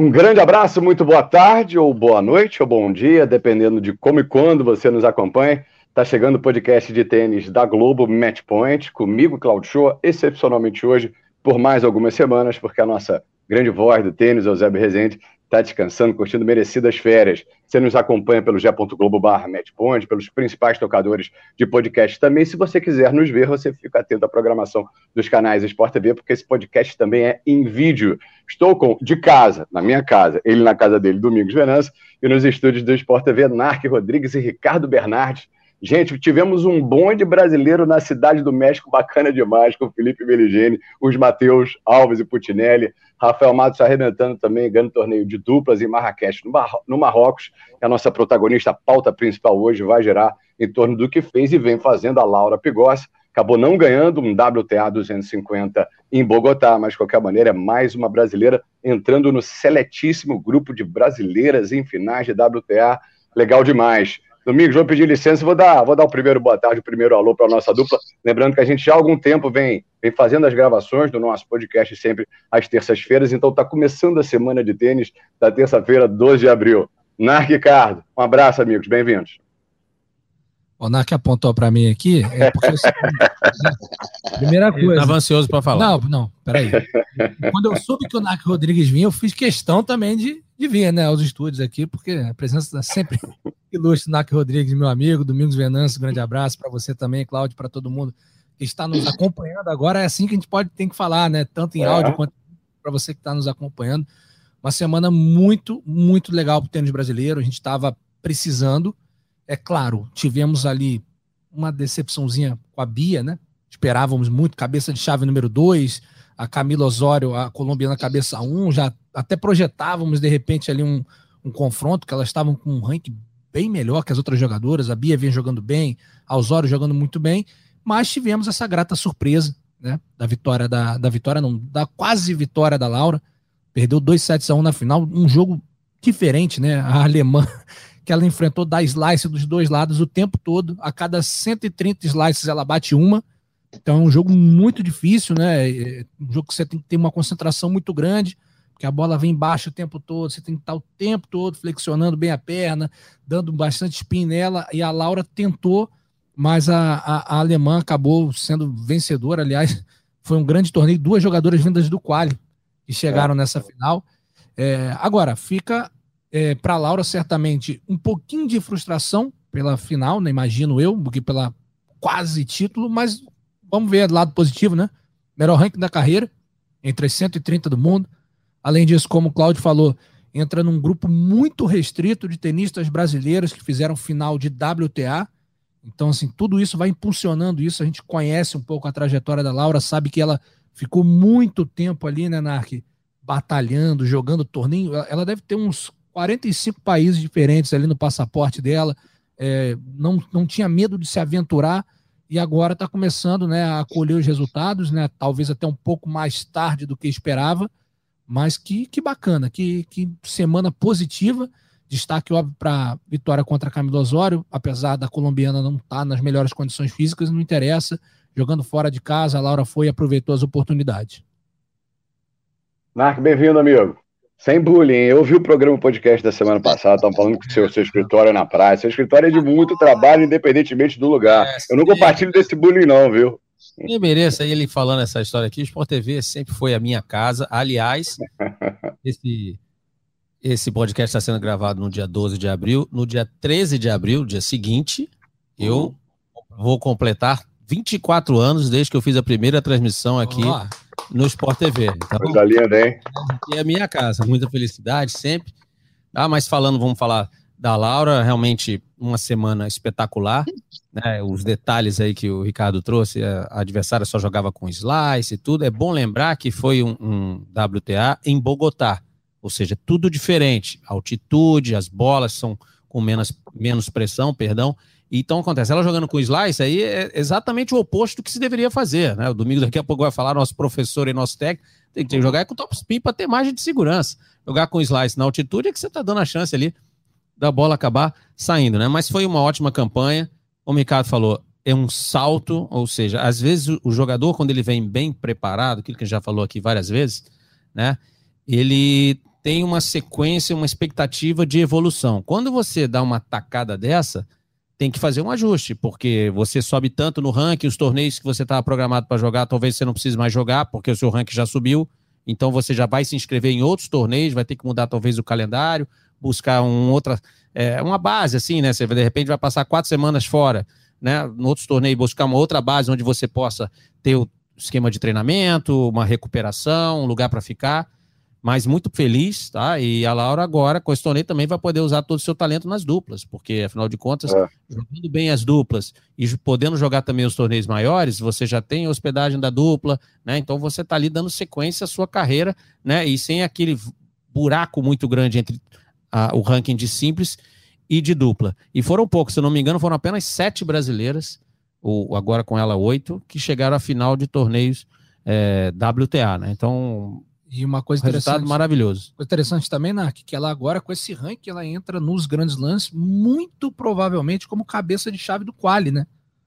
Um grande abraço, muito boa tarde, ou boa noite, ou bom dia, dependendo de como e quando você nos acompanha. Está chegando o podcast de tênis da Globo Match Point, comigo, Claudio Show, excepcionalmente hoje, por mais algumas semanas, porque a nossa grande voz do tênis, Eusébio Rezende, está descansando, curtindo merecidas férias. Você nos acompanha pelo g.globo barra Matchpoint, pelos principais tocadores de podcast também. Se você quiser nos ver, você fica atento à programação dos canais Sport TV, porque esse podcast também é em vídeo. Estou com, de casa, na minha casa, ele na casa dele, Domingos Venâncio, e nos estúdios do Sport TV, Narc Rodrigues e Ricardo Bernardes. Gente, tivemos um bonde brasileiro na cidade do México, bacana demais, com o Felipe Meligeni, os Matheus Alves e Putinelli, Rafael Matos arrebentando também, ganhando torneio de duplas em Marrakech, no, Mar no Marrocos. A nossa protagonista, a pauta principal hoje, vai girar em torno do que fez e vem fazendo a Laura Pigossi. Acabou não ganhando um WTA 250 em Bogotá, mas de qualquer maneira é mais uma brasileira entrando no seletíssimo grupo de brasileiras em finais de WTA. Legal demais. Domingos, vou pedir licença, vou dar, vou dar o primeiro boa tarde, o primeiro alô para a nossa dupla. Lembrando que a gente já há algum tempo vem, vem fazendo as gravações do nosso podcast sempre às terças-feiras, então está começando a semana de tênis da terça-feira, 12 de abril. Narc Ricardo, um abraço, amigos, bem-vindos. O Narc apontou para mim aqui, é porque eu... primeira coisa. Estava ansioso para falar. Não, não, peraí. Quando eu soube que o Narc Rodrigues vinha, eu fiz questão também de, de vir né, aos estúdios aqui, porque a presença é sempre ilustre Narc Rodrigues, meu amigo, Domingos Venâncio, grande abraço para você também, Cláudio, para todo mundo que está nos acompanhando agora. É assim que a gente pode tem que falar, né? Tanto em áudio quanto para você que está nos acompanhando. Uma semana muito, muito legal para o tênis brasileiro. A gente estava precisando. É claro, tivemos ali uma decepçãozinha com a Bia, né? Esperávamos muito, cabeça de chave número 2, a Camila Osório, a colombiana cabeça 1, um, já até projetávamos de repente ali um, um confronto, que elas estavam com um ranking bem melhor que as outras jogadoras, a Bia vem jogando bem, a Osório jogando muito bem, mas tivemos essa grata surpresa, né? Da vitória da, da vitória, não, da quase vitória da Laura. Perdeu 2 sets a 1 na final, um jogo diferente, né? A alemã que ela enfrentou da slice dos dois lados o tempo todo. A cada 130 slices ela bate uma. Então é um jogo muito difícil, né? É um jogo que você tem que ter uma concentração muito grande, porque a bola vem embaixo o tempo todo, você tem que estar o tempo todo flexionando bem a perna, dando bastante spin nela, e a Laura tentou, mas a, a, a alemã acabou sendo vencedora. Aliás, foi um grande torneio, duas jogadoras vindas do quali que chegaram é. nessa final. É, agora, fica é, para a Laura, certamente, um pouquinho de frustração pela final, né, imagino eu, do que pela quase título, mas vamos ver do lado positivo, né? Melhor ranking da carreira, entre as 130 do mundo. Além disso, como o Claudio falou, entra num grupo muito restrito de tenistas brasileiros que fizeram final de WTA. Então, assim, tudo isso vai impulsionando isso. A gente conhece um pouco a trajetória da Laura, sabe que ela ficou muito tempo ali, né, Narc, batalhando, jogando torneio. Ela deve ter uns 45 países diferentes ali no passaporte dela, é, não, não tinha medo de se aventurar e agora está começando né, a colher os resultados, né, talvez até um pouco mais tarde do que esperava, mas que, que bacana, que, que semana positiva. Destaque, óbvio, para vitória contra a Camila Osório, apesar da colombiana não estar tá nas melhores condições físicas, não interessa. Jogando fora de casa, a Laura foi e aproveitou as oportunidades. Marco, bem-vindo, amigo. Sem bullying. Eu vi o programa podcast da semana passada, estavam falando que o seu, seu escritório é na praia. Seu escritório é de muito trabalho, independentemente do lugar. É, eu não compartilho desse bullying, não, viu? E mereça ele falando essa história aqui. O Sport TV sempre foi a minha casa. Aliás, esse, esse podcast está sendo gravado no dia 12 de abril. No dia 13 de abril, dia seguinte, eu vou completar 24 anos desde que eu fiz a primeira transmissão aqui. Oh no Sport TV. Então, Coisa linda, hein? é a minha casa, muita felicidade sempre. Ah, mas falando, vamos falar da Laura, realmente uma semana espetacular. Né? Os detalhes aí que o Ricardo trouxe, a adversária só jogava com slice e tudo. É bom lembrar que foi um, um WTA em Bogotá, ou seja, tudo diferente. A altitude, as bolas são com menos, menos pressão, perdão. Então acontece, ela jogando com slice aí é exatamente o oposto do que se deveria fazer, né? O domingo daqui a pouco vai falar nosso professor e nosso técnico, tem que jogar com top spin para ter margem de segurança. Jogar com slice na altitude é que você está dando a chance ali da bola acabar saindo, né? Mas foi uma ótima campanha. Como o Ricardo falou, é um salto, ou seja, às vezes o jogador, quando ele vem bem preparado, aquilo que a gente já falou aqui várias vezes, né? Ele tem uma sequência, uma expectativa de evolução. Quando você dá uma tacada dessa, tem que fazer um ajuste, porque você sobe tanto no ranking, os torneios que você estava programado para jogar, talvez você não precise mais jogar, porque o seu ranking já subiu, então você já vai se inscrever em outros torneios, vai ter que mudar talvez o calendário, buscar um outra, é, uma base assim, né? Você de repente vai passar quatro semanas fora, né? No outros torneios, buscar uma outra base onde você possa ter o esquema de treinamento, uma recuperação, um lugar para ficar mas muito feliz, tá? E a Laura agora, com esse torneio, também vai poder usar todo o seu talento nas duplas, porque afinal de contas, é. jogando bem as duplas e podendo jogar também os torneios maiores, você já tem a hospedagem da dupla, né? Então você tá ali dando sequência à sua carreira, né? E sem aquele buraco muito grande entre a, o ranking de simples e de dupla. E foram poucos, se eu não me engano, foram apenas sete brasileiras, ou agora com ela oito, que chegaram à final de torneios é, WTA, né? Então e uma coisa Resultado interessante. maravilhoso. Coisa interessante também, Nark, que ela agora, com esse ranking, ela entra nos grandes lances, muito provavelmente como cabeça de chave do quali, né?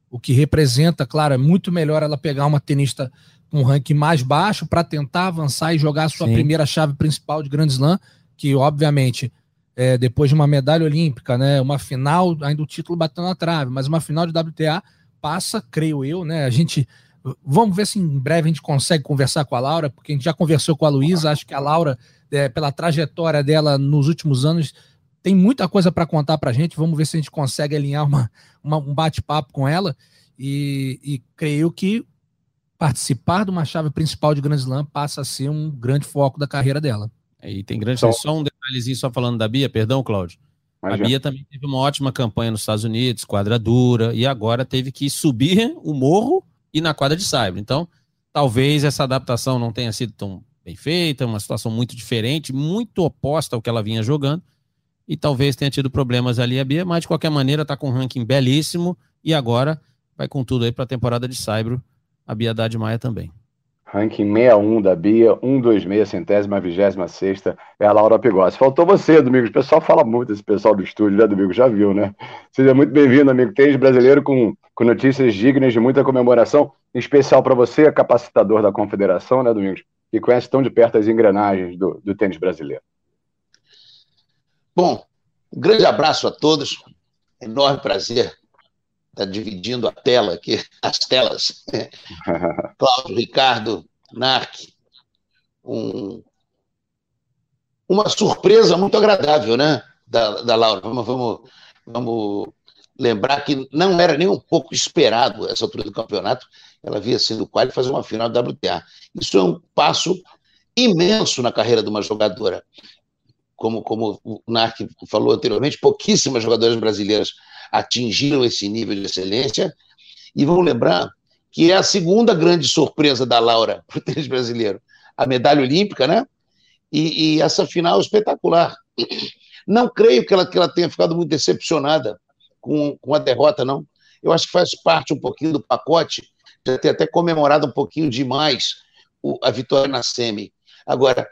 O que representa, claro, é muito melhor ela pegar uma tenista com um ranking mais baixo para tentar avançar e jogar a sua Sim. primeira chave principal de Grand Slam, que obviamente é, depois de uma medalha olímpica, né, uma final, ainda o título batendo na trave, mas uma final de WTA passa, creio eu, né? A gente Vamos ver se em breve a gente consegue conversar com a Laura, porque a gente já conversou com a Luísa. Acho que a Laura, é, pela trajetória dela nos últimos anos, tem muita coisa para contar para a gente. Vamos ver se a gente consegue alinhar uma, uma um bate-papo com ela. E, e, creio que participar de uma chave principal de Grand Slam passa a ser um grande foco da carreira dela. E tem grande. Só, só um detalhezinho, só falando da Bia, perdão, Cláudio. A. Bia também teve uma ótima campanha nos Estados Unidos, quadra dura, e agora teve que subir o morro e na quadra de cyber. Então, talvez essa adaptação não tenha sido tão bem feita, uma situação muito diferente, muito oposta ao que ela vinha jogando, e talvez tenha tido problemas ali a Bia, mas de qualquer maneira está com um ranking belíssimo e agora vai com tudo aí para a temporada de Saibro, a Bia Haddad Maia também. Ranking 61 da Bia, 126, centésima, vigésima sexta, é a Laura Pigossi. Faltou você, Domingos. O pessoal fala muito, esse pessoal do estúdio, né, Domingos? Já viu, né? Seja muito bem-vindo, amigo. Tênis brasileiro com, com notícias dignas de muita comemoração, em especial para você, capacitador da Confederação, né, Domingos? Que conhece tão de perto as engrenagens do, do tênis brasileiro. Bom, um grande abraço a todos. Enorme prazer está dividindo a tela aqui, as telas. Cláudio, Ricardo, Narc. Um, uma surpresa muito agradável, né? Da, da Laura. Vamos, vamos, vamos lembrar que não era nem um pouco esperado essa altura do campeonato. Ela havia sido quase fazer uma final da WTA. Isso é um passo imenso na carreira de uma jogadora. Como, como o Narc falou anteriormente, pouquíssimas jogadoras brasileiras atingiram esse nível de excelência. E vamos lembrar que é a segunda grande surpresa da Laura para o tênis brasileiro. A medalha olímpica, né? E, e, essa final espetacular. Não creio que ela, que ela tenha ficado muito decepcionada com, com a derrota, não. Eu acho que faz parte um pouquinho do pacote, já ter até comemorado um pouquinho demais o, a vitória na semi. Agora,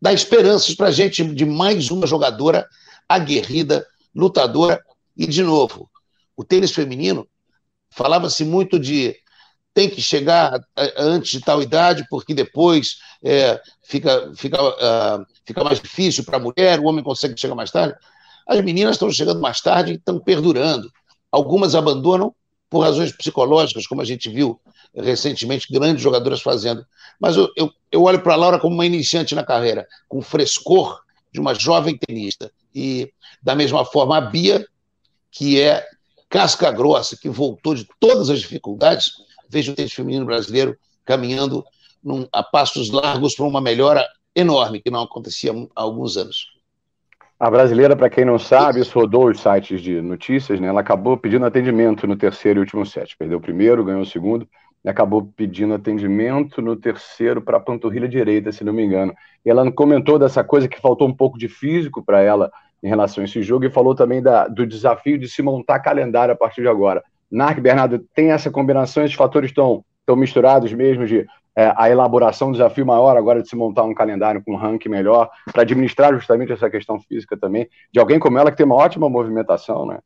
dá esperanças para a gente de mais uma jogadora aguerrida, lutadora e, de novo, o tênis feminino falava-se muito de tem que chegar antes de tal idade, porque depois é, fica, fica, uh, fica mais difícil para a mulher, o homem consegue chegar mais tarde. As meninas estão chegando mais tarde e estão perdurando. Algumas abandonam por razões psicológicas, como a gente viu recentemente grandes jogadoras fazendo. Mas eu, eu, eu olho para a Laura como uma iniciante na carreira, com frescor de uma jovem tenista. E, da mesma forma, a Bia que é casca grossa, que voltou de todas as dificuldades, vejo o tênis feminino brasileiro caminhando num, a passos largos para uma melhora enorme, que não acontecia há alguns anos. A brasileira, para quem não sabe, isso rodou os sites de notícias, né? Ela acabou pedindo atendimento no terceiro e último set. Perdeu o primeiro, ganhou o segundo, e acabou pedindo atendimento no terceiro para a panturrilha direita, se não me engano. E ela comentou dessa coisa que faltou um pouco de físico para ela em relação a esse jogo e falou também da, do desafio de se montar calendário a partir de agora. Narc, Bernardo, tem essa combinação, esses fatores estão, estão misturados mesmo de é, a elaboração, um desafio maior agora de se montar um calendário com um ranking melhor, para administrar justamente essa questão física também, de alguém como ela que tem uma ótima movimentação, né?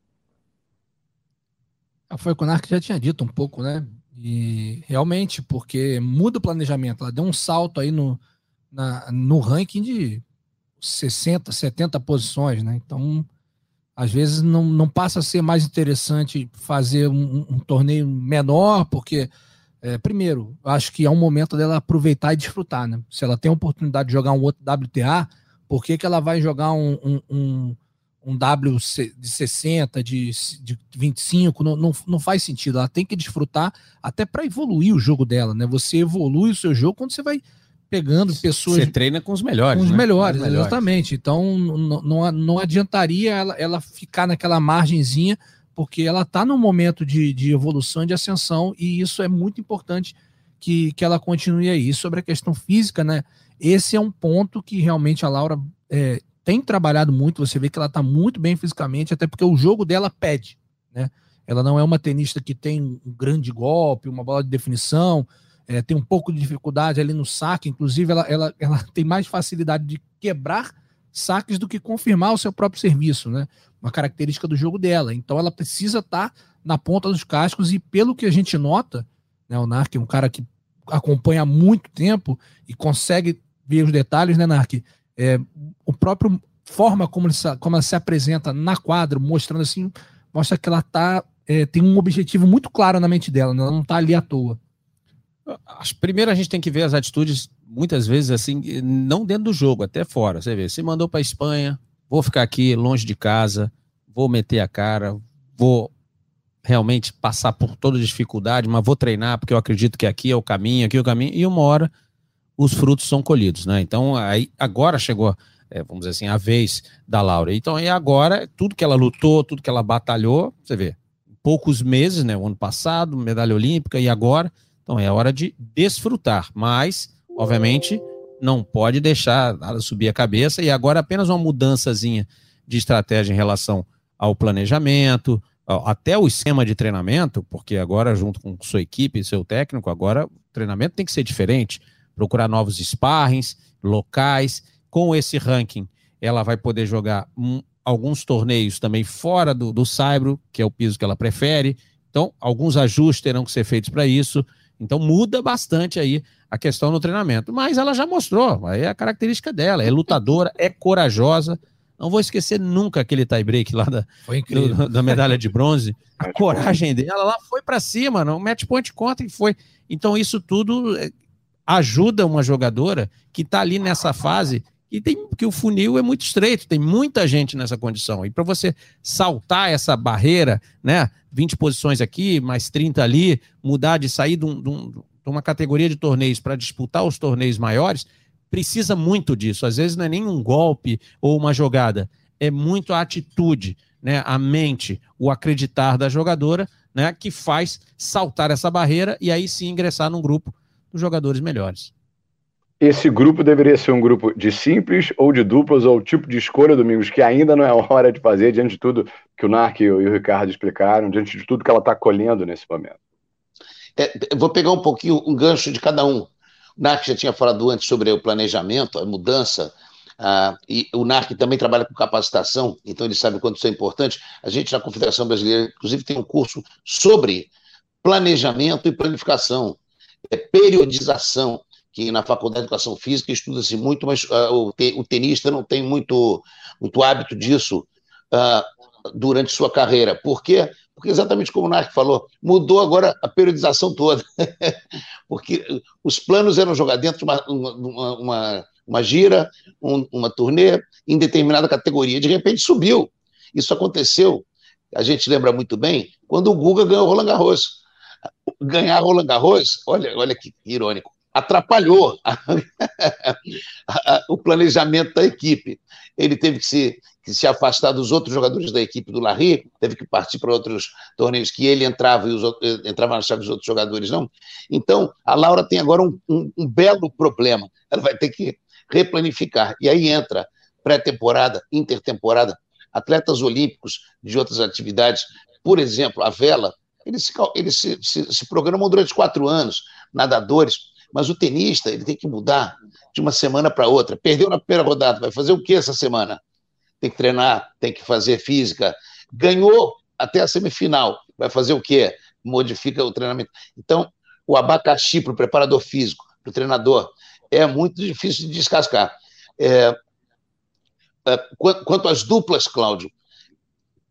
Ah, foi o que o Narc já tinha dito um pouco, né? E realmente, porque muda o planejamento, ela deu um salto aí no, na, no ranking de 60, 70 posições, né? Então, às vezes não, não passa a ser mais interessante fazer um, um torneio menor, porque, é, primeiro, acho que é um momento dela aproveitar e desfrutar, né? Se ela tem a oportunidade de jogar um outro WTA, por que, que ela vai jogar um, um, um, um W de 60, de, de 25? Não, não, não faz sentido. Ela tem que desfrutar até para evoluir o jogo dela, né? Você evolui o seu jogo quando você vai pegando pessoas. Você treina com os melhores. Com os né? melhores, exatamente. Então não, não, adiantaria ela, ela ficar naquela margenzinha, porque ela está num momento de, de evolução de ascensão, e isso é muito importante que, que ela continue aí. E sobre a questão física, né? Esse é um ponto que realmente a Laura é, tem trabalhado muito. Você vê que ela está muito bem fisicamente, até porque o jogo dela pede, né? Ela não é uma tenista que tem um grande golpe, uma bola de definição é, tem um pouco de dificuldade ali no saque, inclusive ela, ela, ela tem mais facilidade de quebrar saques do que confirmar o seu próprio serviço, né? Uma característica do jogo dela. Então ela precisa estar tá na ponta dos cascos e pelo que a gente nota, né, o Nark é um cara que acompanha há muito tempo e consegue ver os detalhes, né, Nark? É, o próprio forma como, ele, como ela se apresenta na quadra, mostrando assim, mostra que ela tá, é, tem um objetivo muito claro na mente dela, né? ela não está ali à toa. Primeiro a gente tem que ver as atitudes, muitas vezes assim, não dentro do jogo, até fora. Você vê, se mandou para Espanha, vou ficar aqui longe de casa, vou meter a cara, vou realmente passar por toda dificuldade, mas vou treinar porque eu acredito que aqui é o caminho, aqui é o caminho, e uma hora os frutos são colhidos, né? Então aí agora chegou, é, vamos dizer assim, a vez da Laura. Então aí agora tudo que ela lutou, tudo que ela batalhou, você vê, poucos meses, né? O ano passado, medalha olímpica e agora então é hora de desfrutar, mas, obviamente, não pode deixar nada subir a cabeça e agora apenas uma mudançazinha de estratégia em relação ao planejamento, até o esquema de treinamento, porque agora, junto com sua equipe e seu técnico, agora o treinamento tem que ser diferente. Procurar novos sparrings, locais. Com esse ranking, ela vai poder jogar um, alguns torneios também fora do, do Saibro, que é o piso que ela prefere. Então, alguns ajustes terão que ser feitos para isso. Então muda bastante aí a questão no treinamento. Mas ela já mostrou, aí é a característica dela, é lutadora, é corajosa. Não vou esquecer nunca aquele tie-break lá da, do, da medalha de bronze. A coragem dela, ela foi para cima, não, match point conta e foi. Então isso tudo é, ajuda uma jogadora que está ali nessa fase e tem que o funil é muito estreito, tem muita gente nessa condição. E para você saltar essa barreira, né, 20 posições aqui, mais 30 ali, mudar de sair de, um, de, um, de uma categoria de torneios para disputar os torneios maiores, precisa muito disso. Às vezes não é nem um golpe ou uma jogada, é muito a atitude, né, a mente, o acreditar da jogadora, né, que faz saltar essa barreira e aí sim ingressar num grupo dos jogadores melhores. Esse grupo deveria ser um grupo de simples ou de duplas, ou tipo de escolha, Domingos, que ainda não é hora de fazer, diante de tudo que o Narc e o Ricardo explicaram, diante de tudo que ela está colhendo nesse momento. É, vou pegar um pouquinho um gancho de cada um. O Narc já tinha falado antes sobre o planejamento, a mudança, ah, e o NARC também trabalha com capacitação, então ele sabe o quanto isso é importante. A gente, na Confederação Brasileira, inclusive, tem um curso sobre planejamento e planificação, é, periodização que na Faculdade de Educação Física estuda-se muito, mas uh, o, te, o, tenista não tem muito, muito hábito disso uh, durante sua carreira. Por quê? Porque, exatamente como o Narc falou, mudou agora a periodização toda. Porque os planos eram jogar dentro de uma, uma, uma, uma gira, um, uma turnê, em determinada categoria. De repente subiu. Isso aconteceu, a gente lembra muito bem, quando o Guga ganhou o Roland Garros. Ganhar Roland Garros, olha, olha que irônico atrapalhou o planejamento da equipe. Ele teve que se, que se afastar dos outros jogadores da equipe do Larry, teve que partir para outros torneios que ele entrava e os eh, entrava na chave dos outros jogadores não. Então, a Laura tem agora um, um, um belo problema. Ela vai ter que replanificar. E aí entra pré-temporada, intertemporada. atletas olímpicos de outras atividades, por exemplo, a vela, eles se, eles se, se, se programam durante quatro anos, nadadores, mas o tenista ele tem que mudar de uma semana para outra. Perdeu na primeira rodada, vai fazer o que essa semana? Tem que treinar, tem que fazer física. Ganhou até a semifinal, vai fazer o quê? Modifica o treinamento. Então, o abacaxi para o preparador físico, para o treinador, é muito difícil de descascar. É, é, quanto às duplas, Cláudio,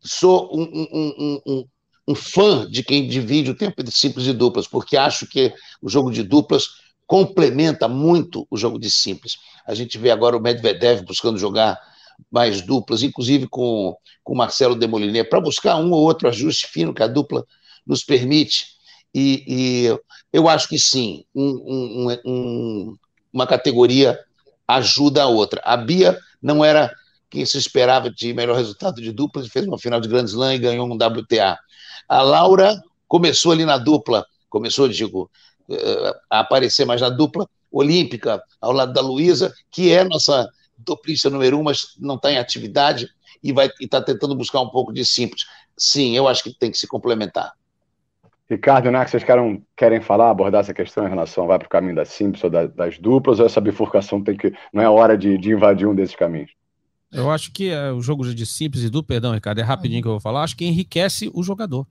sou um, um, um, um, fã de quem divide o tempo de simples e duplas, porque acho que o jogo de duplas complementa muito o jogo de simples. A gente vê agora o Medvedev buscando jogar mais duplas, inclusive com, com o Marcelo Demoliner, para buscar um ou outro ajuste fino que a dupla nos permite. E, e eu acho que sim, um, um, uma categoria ajuda a outra. A Bia não era quem se esperava de melhor resultado de duplas, fez uma final de Grand Slam e ganhou um WTA. A Laura começou ali na dupla, começou, digo, a aparecer mais na dupla olímpica, ao lado da Luísa, que é nossa duplista número um, mas não está em atividade e está tentando buscar um pouco de simples. Sim, eu acho que tem que se complementar. Ricardo, né, vocês querem, querem falar, abordar essa questão em relação, vai para o caminho das simples ou das, das, duplas, ou essa bifurcação tem que, não é hora de, de invadir um desses caminhos? Eu acho que é, o jogo de simples e duplo, perdão, Ricardo, é rapidinho que eu vou falar, acho que enriquece o jogador.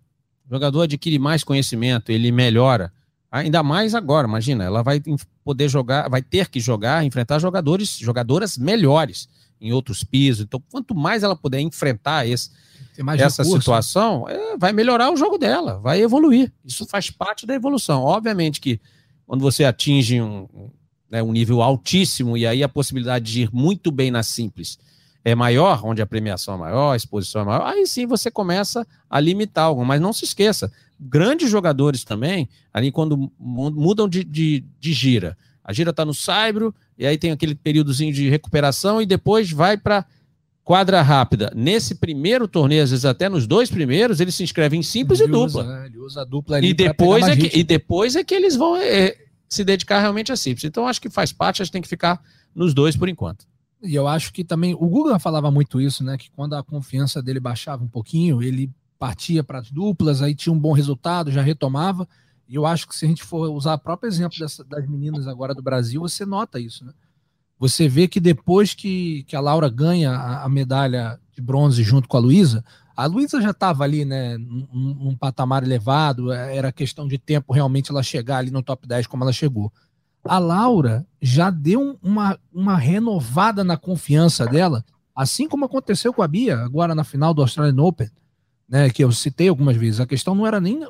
O jogador adquire mais conhecimento, ele melhora. Ainda mais agora, imagina, ela vai poder jogar, vai ter que jogar, enfrentar jogadores, jogadoras melhores em outros pisos. Então, quanto mais ela puder enfrentar esse, essa recurso. situação, é, vai melhorar o jogo dela, vai evoluir. Isso faz parte da evolução. Obviamente que quando você atinge um, né, um nível altíssimo e aí a possibilidade de ir muito bem na simples é maior, onde a premiação é maior, a exposição é maior, aí sim você começa a limitar algo. Mas não se esqueça, grandes jogadores também, ali quando mudam de, de, de gira, a gira está no saibro, e aí tem aquele períodozinho de recuperação, e depois vai para quadra rápida. Nesse primeiro torneio, às vezes até nos dois primeiros, eles se inscrevem em simples ele e dupla. Usa, né? Ele usa a dupla ali e depois, é que, e depois é que eles vão é, se dedicar realmente a simples. Então acho que faz parte, a gente tem que ficar nos dois por enquanto. E eu acho que também o Guga falava muito isso, né? Que quando a confiança dele baixava um pouquinho, ele partia para as duplas, aí tinha um bom resultado, já retomava. E eu acho que se a gente for usar o próprio exemplo dessa, das meninas agora do Brasil, você nota isso, né? Você vê que depois que, que a Laura ganha a, a medalha de bronze junto com a Luísa, a Luísa já estava ali, né, num, num, patamar elevado, era questão de tempo realmente ela chegar ali no top 10 como ela chegou a Laura já deu uma, uma renovada na confiança dela, assim como aconteceu com a Bia agora na final do Australian Open, né, que eu citei algumas vezes. A questão não era nem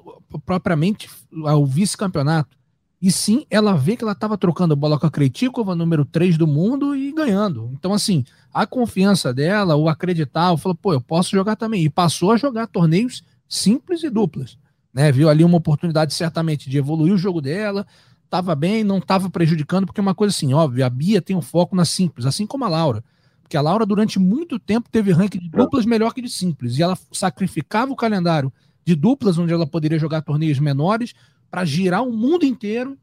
propriamente o vice-campeonato, e sim ela vê que ela estava trocando bola com a Kretikova, número 3 do mundo, e ganhando. Então, assim, a confiança dela, o acreditar, falou, pô, eu posso jogar também. E passou a jogar torneios simples e duplas. Né? Viu ali uma oportunidade, certamente, de evoluir o jogo dela, estava bem, não estava prejudicando, porque é uma coisa assim, óbvio, a Bia tem um foco na simples, assim como a Laura. Porque a Laura, durante muito tempo, teve ranking de duplas melhor que de simples. E ela sacrificava o calendário de duplas, onde ela poderia jogar torneios menores, para girar o mundo inteiro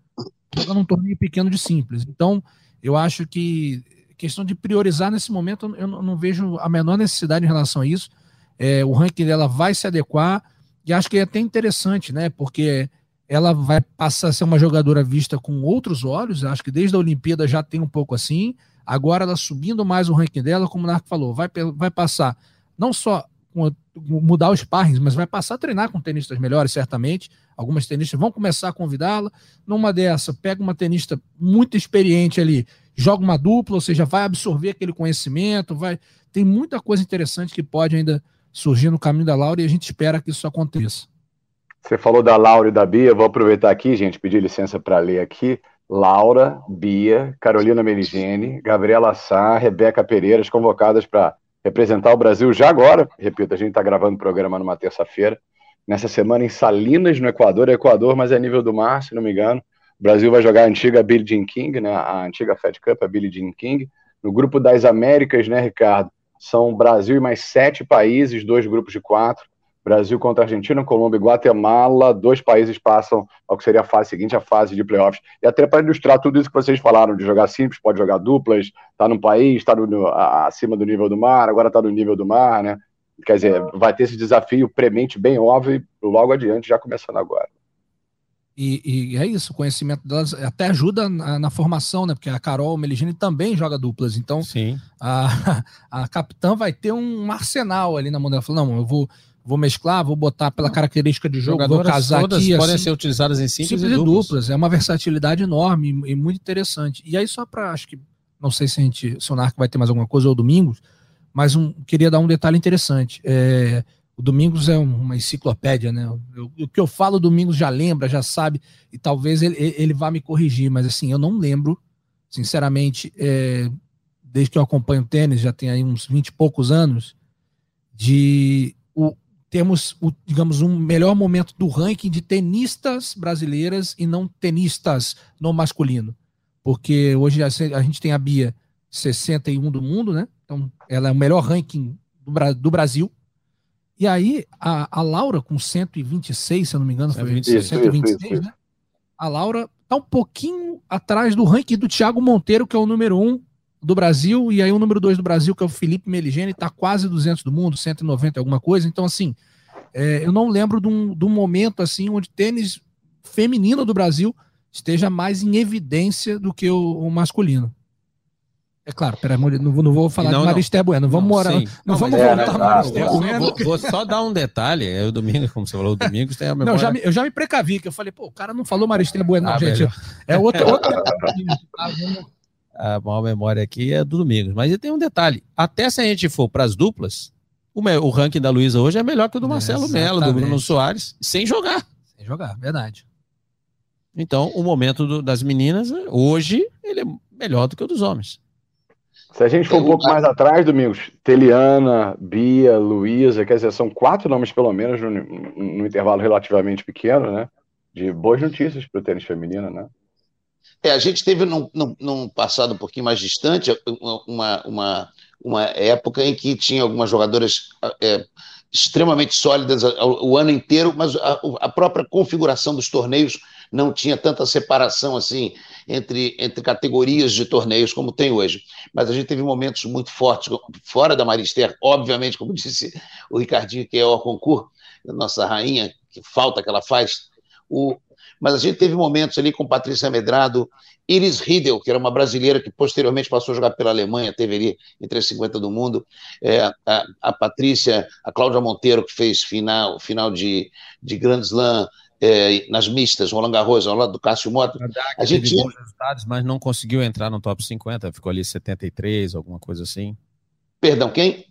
jogando um torneio pequeno de simples. Então, eu acho que questão de priorizar nesse momento, eu não, vejo a menor necessidade em relação a isso. É, o ranking dela vai se adequar, e acho que é até interessante, né? Porque ela vai passar a ser uma jogadora vista com outros olhos. Acho que desde a Olimpíada já tem um pouco assim. Agora ela subindo mais o ranking dela, como o Narco falou, vai, vai passar não só mudar os sparrings, mas vai passar a treinar com tenistas melhores, certamente. Algumas tenistas vão começar a convidá-la. Numa dessa, pega uma tenista muito experiente ali, joga uma dupla, ou seja, vai absorver aquele conhecimento, vai. Tem muita coisa interessante que pode ainda surgir no caminho da Laura e a gente espera que isso aconteça. Você falou da Laura e da Bia, vou aproveitar aqui, gente, pedir licença para ler aqui. Laura, Bia, Carolina Meligeni, Gabriela Sá, Rebeca Pereira, convocadas para representar o Brasil já agora. Repito, a gente está gravando o programa numa terça-feira. Nessa semana em Salinas, no Equador, é Equador, mas é nível do mar, se não me engano. O Brasil vai jogar a antiga Billie Jean King, né, a antiga Fed Cup, a Billie Jean King. No grupo das Américas, né, Ricardo? São Brasil e mais sete países, dois grupos de quatro. Brasil contra Argentina, Colômbia e Guatemala, dois países passam ao que seria a fase seguinte, a fase de playoffs. E até para ilustrar tudo isso que vocês falaram, de jogar simples, pode jogar duplas, está num país, está acima do nível do mar, agora está no nível do mar, né? quer dizer, vai ter esse desafio premente bem óbvio logo adiante, já começando agora. E, e, é isso, o conhecimento delas até ajuda na, na, formação, né? Porque a Carol Meligini também joga duplas. Então, Sim. A, a capitã vai ter um arsenal ali na mão dela. Falou, não, eu vou, vou mesclar, vou botar pela característica de jogo, vou casar todas aqui. podem assim, ser utilizadas em simples, simples e, duplas. duplas. É uma versatilidade enorme e, muito interessante. E aí, só para, acho que, não sei se a gente, se o Narco vai ter mais alguma coisa ou domingos, mas um, queria dar um detalhe interessante. É, o Domingos é uma enciclopédia, né? Eu, o que eu falo, o Domingos já lembra, já sabe, e talvez ele, ele vá me corrigir, mas assim, eu não lembro, sinceramente, é, desde que eu acompanho tênis, já tem aí uns 20 e poucos anos, de o, temos, o, digamos, um melhor momento do ranking de tenistas brasileiras e não tenistas no masculino. Porque hoje a, a gente tem a Bia 61 do mundo, né? Então, ela é o melhor ranking do, do Brasil e aí, a, a Laura, com 126, se eu não me engano, foi 26, 126, isso, isso, né? A Laura tá um pouquinho atrás do ranking do Thiago Monteiro, que é o número 1 do Brasil, e aí o número 2 do Brasil, que é o Felipe Meligeni, tá quase 200 do mundo, 190 alguma coisa. Então, assim, é, eu não lembro de um, de um momento assim onde tênis feminino do Brasil esteja mais em evidência do que o, o masculino. É claro, pera, não, vou, não vou falar não, de Maristé Bueno, vamos morar. Não, não, vamos é, voltar Maristé Bueno. Vou, vou, só dar um detalhe, é o domingo, como você falou, o domingo tem a memória... Não, já me, eu já me precavi, que eu falei, pô, o cara não falou Maristé Bueno, não, ah, gente. É outro... outro... a maior memória aqui é do domingo. Mas tem um detalhe, até se a gente for para as duplas, o, o, ranking da Luísa hoje é melhor que o do Marcelo é, Melo, do Bruno Soares, sem jogar. Sem jogar, verdade. Então, o momento do, das meninas, hoje, ele é melhor do que o dos homens. Se a gente for um pouco mais atrás, Domingos, Teliana, Bia, Luísa, quer dizer, são quatro nomes pelo menos no, no intervalo relativamente pequeno, né? De boas notícias para o tênis feminino, né? É, a gente teve num, num, num, passado um pouquinho mais distante uma, uma, uma época em que tinha algumas jogadoras é, extremamente sólidas o, ano inteiro, mas a, a própria configuração dos torneios não tinha tanta separação assim entre, entre categorias de torneios como tem hoje. Mas a gente teve momentos muito fortes, fora da Marister, obviamente, como disse o Ricardinho, que é o concurso, nossa rainha, que falta que ela faz. O, mas a gente teve momentos ali com Patrícia Medrado, Iris Riedel, que era uma brasileira que posteriormente passou a jogar pela Alemanha, teve ali entre as 50 do mundo, é, a, a, Patrícia, a Cláudia Monteiro, que fez final, final de, de Grand Slam, é, nas mistas, Roland Garros, ao lado do Cássio Mota. A, gente tinha bons resultados, mas não conseguiu entrar no top 50, ficou ali 73, alguma coisa assim. Perdão, quem?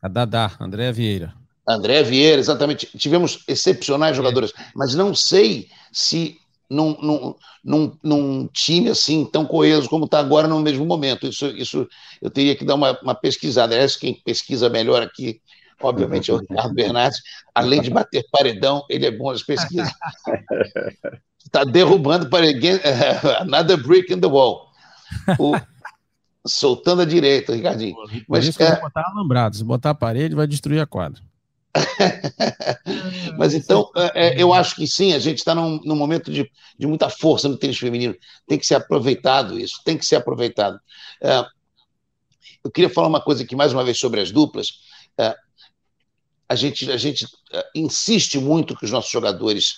A Dadá, André Vieira. André Vieira, exatamente. Tivemos excepcionais é. jogadores, mas não sei se num, num, num, num, time assim tão coeso como está agora no mesmo momento. Isso, isso eu teria que dar uma, uma pesquisada. Aliás, quem pesquisa melhor aqui obviamente é o Ricardo Bernardes, além de bater paredão, ele é bom nas pesquisas. Está derrubando paredão, another brick in the wall. O, soltando a direita, Ricardinho. Mas isso é... botar alambrado, se botar a parede, vai destruir a quadra. Mas então, é, é, eu acho que sim, a gente está num, num, momento de, de, muita força no tênis feminino. Tem que ser aproveitado isso, tem que ser aproveitado. É, eu queria falar uma coisa aqui, mais uma vez, sobre as duplas. É, a gente, a gente insiste muito que os nossos jogadores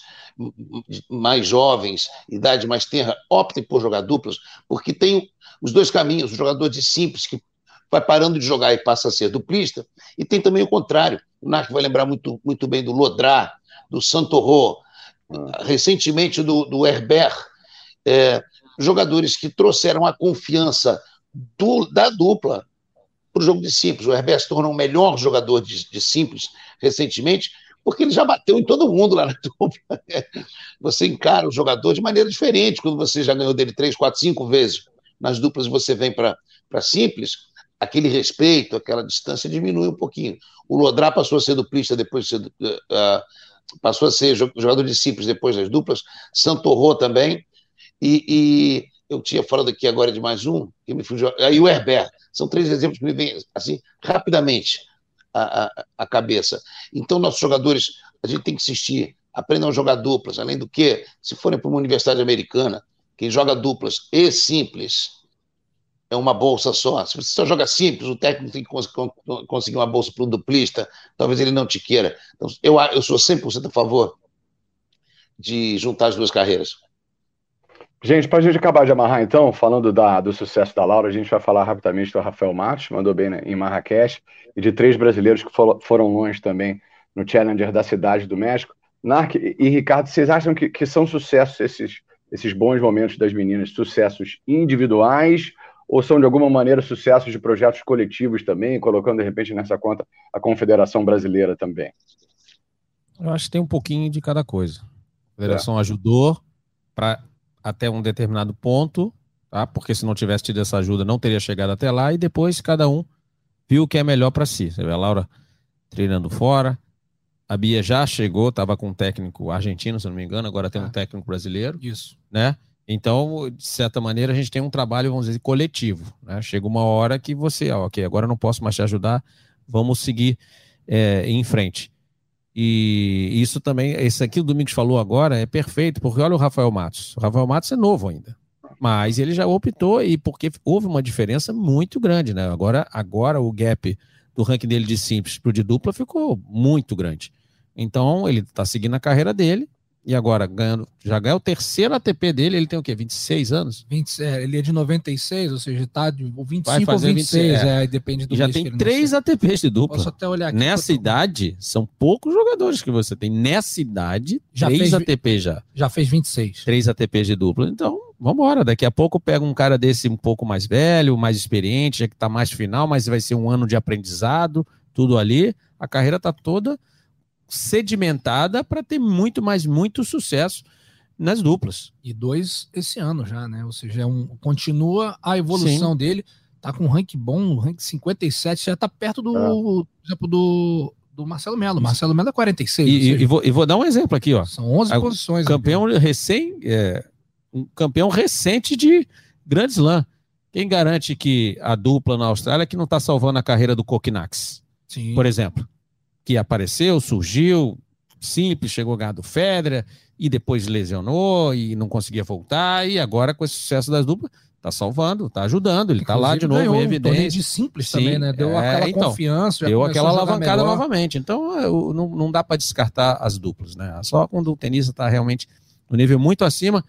mais jovens, idade mais tenra, optem por jogar duplas, porque tem os dois caminhos, o jogador de simples, que vai parando de jogar e passa a ser duplista, e tem também o contrário. O Narco vai lembrar muito, muito bem do Lodrá, do Santorro, ah. recentemente do, do Herbert, é, jogadores que trouxeram a confiança do, da dupla para o jogo de simples. O Herbert se tornou o melhor jogador de, de, simples recentemente, porque ele já bateu em todo mundo lá na dupla. Você encara o jogador de maneira diferente quando você já ganhou dele três, quatro, cinco vezes nas duplas você vem para simples. Aquele respeito, aquela distância diminui um pouquinho. O Lodrá passou a ser duplista depois de ser, uh, passou a ser jogador de simples depois das duplas. Santorro também. E, e eu tinha falado aqui agora de mais um, que me fugiu. Aí o Herbert. São três exemplos que me vêm assim, rapidamente à, à, à cabeça. Então, nossos jogadores, a gente tem que insistir, aprendam a jogar duplas. Além do que, se forem para uma universidade americana, quem joga duplas e simples é uma bolsa só. Se você só joga simples, o técnico tem que conseguir uma bolsa para um duplista, talvez ele não te queira. Então, eu, eu sou 100% a favor de juntar as duas carreiras. Gente, para a gente acabar de amarrar, então, falando da, do sucesso da Laura, a gente vai falar rapidamente do Rafael Matos, mandou bem né, em Marrakech, e de três brasileiros que for, foram longe também no Challenger da Cidade do México. Narc e Ricardo, vocês acham que, que são sucessos esses, esses bons momentos das meninas, sucessos individuais, ou são de alguma maneira sucessos de projetos coletivos também, colocando de repente nessa conta a Confederação Brasileira também? Eu acho que tem um pouquinho de cada coisa. A federação é. ajudou para até um determinado ponto, tá? Porque se não tivesse tido essa ajuda, não teria chegado até lá, e depois cada um viu o que é melhor para si. Você vê a Laura treinando fora, a Bia já chegou, estava com um técnico argentino, se não me engano, agora tem um ah. técnico brasileiro. Isso. Né? Então, de certa maneira, a gente tem um trabalho, vamos dizer, coletivo. Né? Chega uma hora que você, ó, ok, agora não posso mais te ajudar, vamos seguir é, em frente. E isso também, esse aqui o Domingos falou agora é perfeito, porque olha o Rafael Matos. O Rafael Matos é novo ainda. Mas ele já optou e porque houve uma diferença muito grande, né? Agora, agora o gap do ranking dele de simples para o de dupla ficou muito grande. Então, ele está seguindo a carreira dele, e agora, ganhando, já ganhou o terceiro ATP dele, ele tem o quê? 26 anos? 20, é, ele é de 96, ou seja, tá de 25 ou 26, 26, é, é, depende do Já tem três ATPs de dupla. Posso até olhar aqui. Nessa idade, são poucos jogadores que você tem. Nessa idade, já três fez, ATP já. Já fez 26. Três ATPs de dupla. Então, vamos embora. Daqui a pouco pega um cara desse um pouco mais velho, mais experiente, já que tá mais final, mas vai ser um ano de aprendizado, tudo ali. A carreira tá toda sedimentada para ter muito mais, muito sucesso nas duplas. E dois esse ano já, né? Ou seja, é um, continua a evolução Sim. dele. Tá com um rank bom, rank 57, já tá perto do, é. exemplo, do, do Marcelo Melo. Marcelo Melo é 46. E, seja, e, vou, e vou dar um exemplo aqui, ó. São 11 a, posições. Campeão aqui. recém, é, um campeão recente de Grand Slam. Quem garante que a dupla na Austrália é que não está salvando a carreira do Kokinax? Sim. Por exemplo que apareceu, surgiu, simples, chegou Gado Fedra e depois lesionou e não conseguia voltar, e agora com esse sucesso das duplas, tá salvando, tá ajudando, ele Inclusive, tá lá de novo em evidência. Um de simples Sim, também, né? Deu é, aquela então, confiança, deu aquela alavancada novamente. Então, eu, não, não dá para descartar as duplas, né? Só quando o tenista tá realmente no nível muito acima.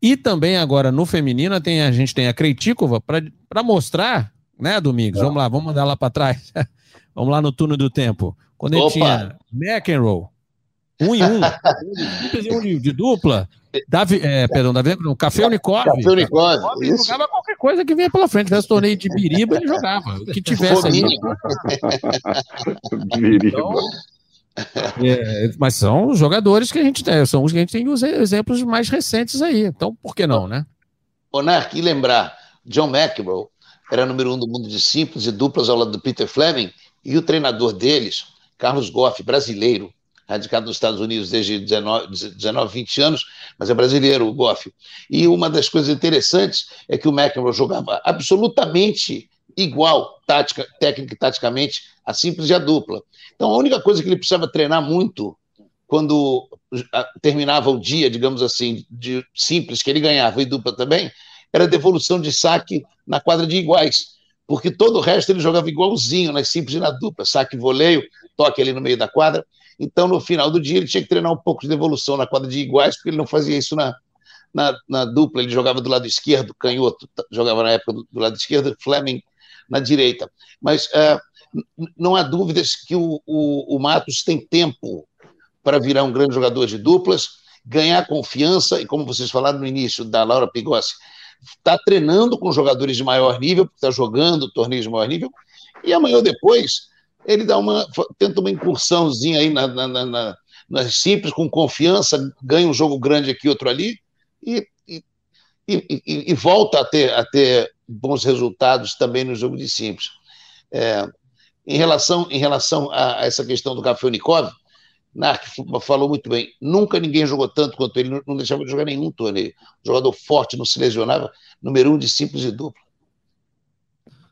E também agora no feminino tem a gente tem a Kreitikova para mostrar, né, Domingos? Vamos lá, vamos mandar lá para trás. vamos lá no turno do tempo. Quando ele tinha McEnroe, um e um, um de, de dupla, Davi, é, perdão, Davi, não, Café Unicórnio. Café Unicórnio. Ele jogava qualquer coisa que vinha pela frente. Tivesse torneio de biriba, ele jogava. O que tivesse aí. então, é, mas são jogadores que a gente tem, são os que a gente tem os exemplos mais recentes aí. Então, por que não, né? Onar, e lembrar, John McEnroe era número um do mundo de simples e duplas ao lado do Peter Fleming, e o treinador deles, Carlos Goff, brasileiro, radicado nos Estados Unidos desde 19, 19 20 anos, mas é brasileiro, o Goff. E uma das coisas interessantes é que o McEnroe jogava absolutamente igual, tática, técnica e taticamente, a simples e a dupla. Então, a única coisa que ele precisava treinar muito quando terminava o dia, digamos assim, de simples, que ele ganhava e dupla também, era devolução de saque na quadra de iguais porque todo o resto ele jogava igualzinho nas simples e na dupla, saque, voleio, toque ali no meio da quadra. Então, no final do dia, ele tinha que treinar um pouco de devolução na quadra de iguais, porque ele não fazia isso na, na, na dupla, ele jogava do lado esquerdo, canhoto, jogava na época do, do lado esquerdo, Fleming na direita. Mas uh, não há dúvidas que o, o, o Matos tem tempo para virar um grande jogador de duplas, ganhar confiança, e como vocês falaram no início da Laura Pigossi, está treinando com jogadores de maior nível, está jogando torneios de maior nível, e amanhã ou depois ele dá uma, tenta uma incursãozinha aí na, na, na, nas simples, com confiança, ganha um jogo grande aqui, outro ali, e, e, e, e volta a ter, a ter bons resultados também no jogo de simples. É, em relação, em relação a, a essa questão do Café Unicov, Narc falou muito bem. Nunca ninguém jogou tanto quanto ele, não deixava de jogar nenhum torneio. Jogador forte, não se lesionava, número um de simples e duplo.